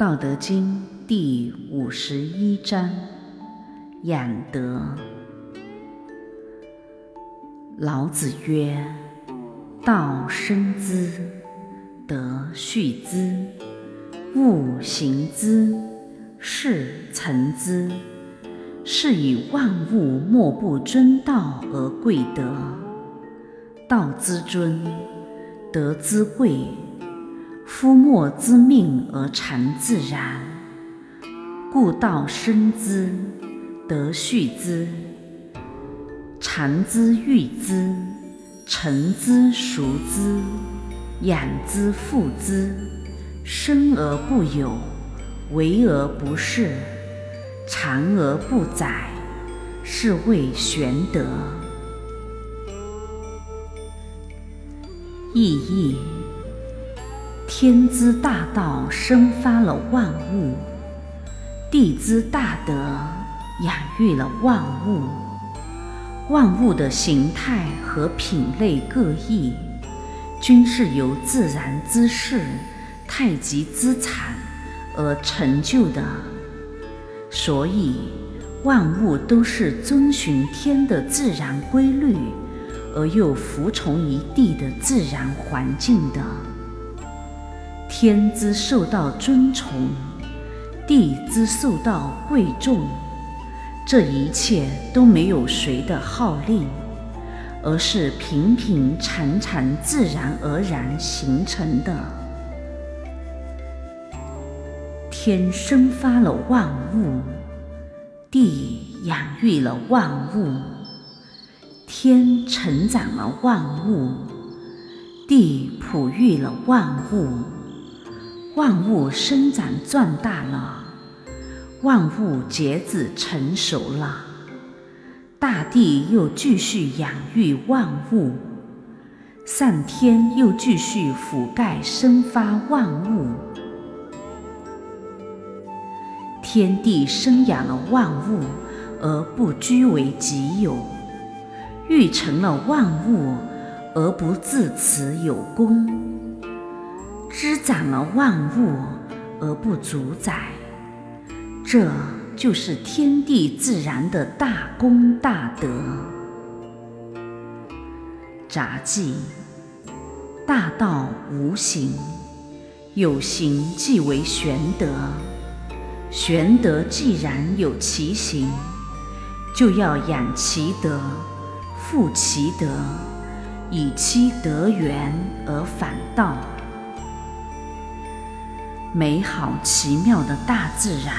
道德经第五十一章：养德。老子曰：“道生之，德畜之，物行之，事成之。是以万物莫不尊道而贵德。道之尊，德之贵。”夫莫知命而常自然，故道生之，德畜之，常之育之，成之熟之，养之覆之，生而不有，为而不恃，长而不宰，是谓玄德。意义。天之大道生发了万物，地之大德养育了万物。万物的形态和品类各异，均是由自然之势、太极之产而成就的。所以，万物都是遵循天的自然规律，而又服从于地的自然环境的。天之受到尊崇，地之受到贵重，这一切都没有谁的号令，而是平平常常、自然而然形成的。天生发了万物，地养育了万物，天成长了万物，地哺育了万物。万物生长壮大了，万物结子成熟了，大地又继续养育万物，上天又继续覆盖生发万物，天地生养了万物而不居为己有，育成了万物而不自持有功。滋长了万物而不主宰，这就是天地自然的大功大德。杂记：大道无形，有形即为玄德。玄德既然有其形，就要养其德，复其德，以其德源而反道。美好奇妙的大自然，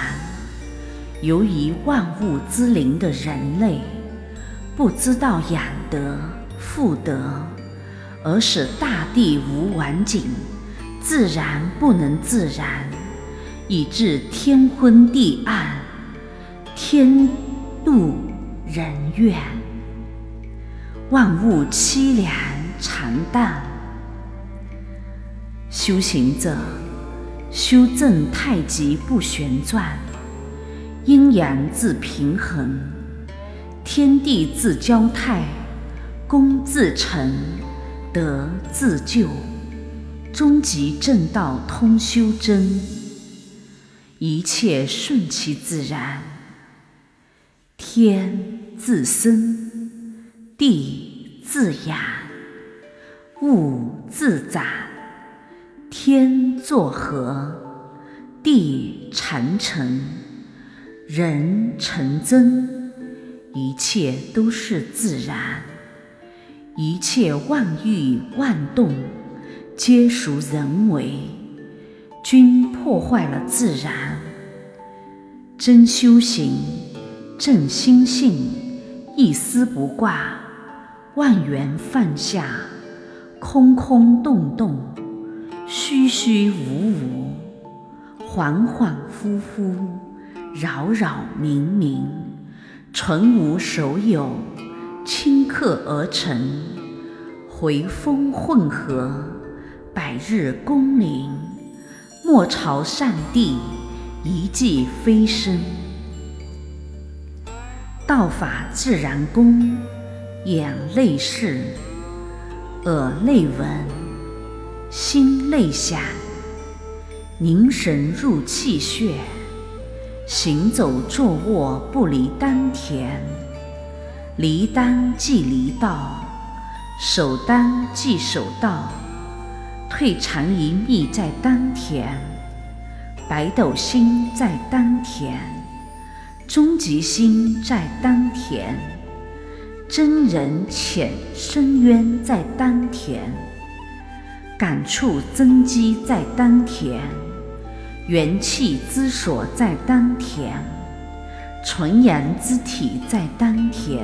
由于万物之灵的人类不知道养德富德，而使大地无完景，自然不能自然，以致天昏地暗，天妒人怨，万物凄凉惨淡。修行者。修正太极不旋转，阴阳自平衡，天地自交泰，功自成，德自救，终极正道通修真，一切顺其自然，天自生，地自养，物自长。天作和，地长成，人成真，一切都是自然，一切万欲万动，皆属人为，均破坏了自然。真修行，正心性，一丝不挂，万缘放下，空空洞洞。虚虚无无，恍恍惚惚，扰扰冥冥，纯无所有，顷刻而成，回风混合，百日功灵，莫朝上帝，一骑飞升。道法自然功，眼内视，耳内闻。心内想，凝神入气血，行走坐卧不离丹田，离丹即离道，守丹即守道。退禅一秘在丹田，北斗星在丹田，终极心在丹田，真人浅深渊在丹田，感触增肌在丹田，元气之所在丹田，纯阳之体在丹田，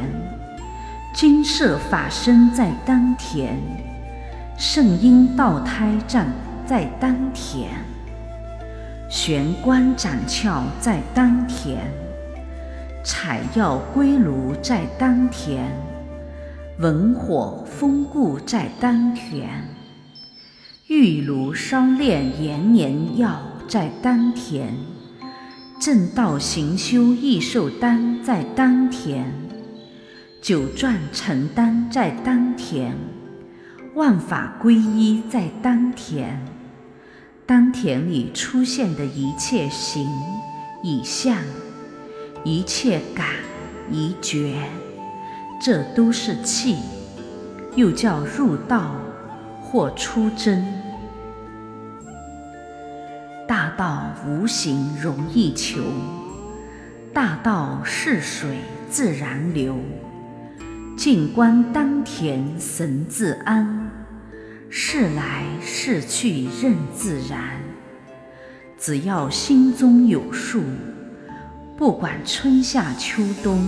金色法身在丹田。圣婴道胎站在丹田，玄关斩窍在丹田，采药归炉在丹田，文火风固在丹田，玉炉烧炼延年药在丹田，正道行修益寿丹在丹田，九转成丹在丹田。万法归一在丹田，丹田里出现的一切形、以相、一切感、一觉，这都是气，又叫入道或出真。大道无形容易求，大道是水自然流。静观丹田神自安，事来事去任自然。只要心中有数，不管春夏秋冬，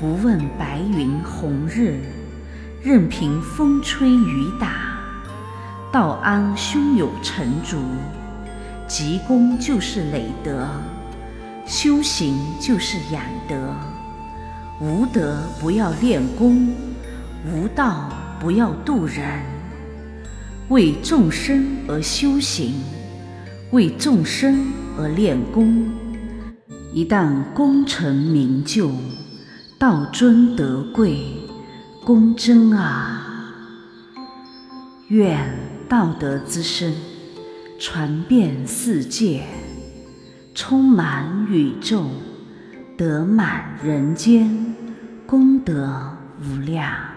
不问白云红日，任凭风吹雨打，道安胸有成竹。积功就是累德，修行就是养德。无德不要练功，无道不要度人。为众生而修行，为众生而练功。一旦功成名就，道尊德贵，功真啊！愿道德之声传遍世界，充满宇宙。得满人间，功德无量。